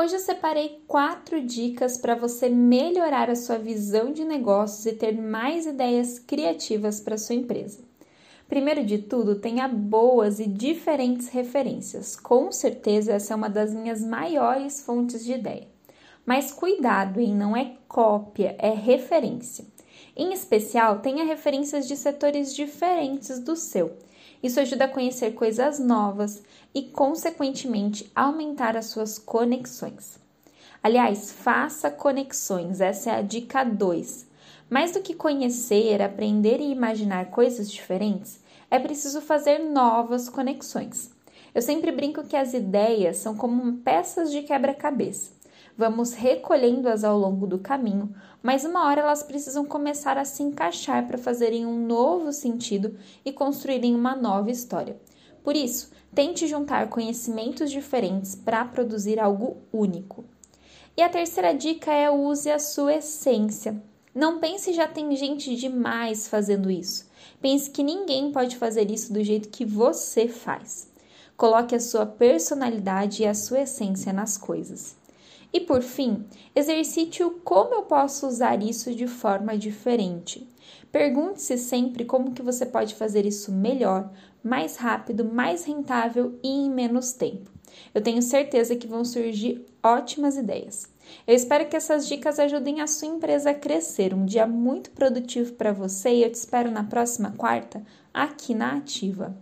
Hoje eu separei quatro dicas para você melhorar a sua visão de negócios e ter mais ideias criativas para sua empresa. Primeiro de tudo, tenha boas e diferentes referências. Com certeza, essa é uma das minhas maiores fontes de ideia. Mas cuidado, hein? Não é cópia, é referência. Em especial, tenha referências de setores diferentes do seu isso ajuda a conhecer coisas novas e, consequentemente, aumentar as suas conexões. Aliás, faça conexões, essa é a dica 2. Mais do que conhecer, aprender e imaginar coisas diferentes, é preciso fazer novas conexões. Eu sempre brinco que as ideias são como peças de quebra-cabeça. Vamos recolhendo-as ao longo do caminho, mas uma hora elas precisam começar a se encaixar para fazerem um novo sentido e construírem uma nova história. Por isso, tente juntar conhecimentos diferentes para produzir algo único. E a terceira dica é use a sua essência. Não pense já tem gente demais fazendo isso. Pense que ninguém pode fazer isso do jeito que você faz. Coloque a sua personalidade e a sua essência nas coisas. E por fim, exercite o como eu posso usar isso de forma diferente. Pergunte-se sempre como que você pode fazer isso melhor, mais rápido, mais rentável e em menos tempo. Eu tenho certeza que vão surgir ótimas ideias. Eu espero que essas dicas ajudem a sua empresa a crescer. Um dia muito produtivo para você e eu te espero na próxima quarta aqui na Ativa.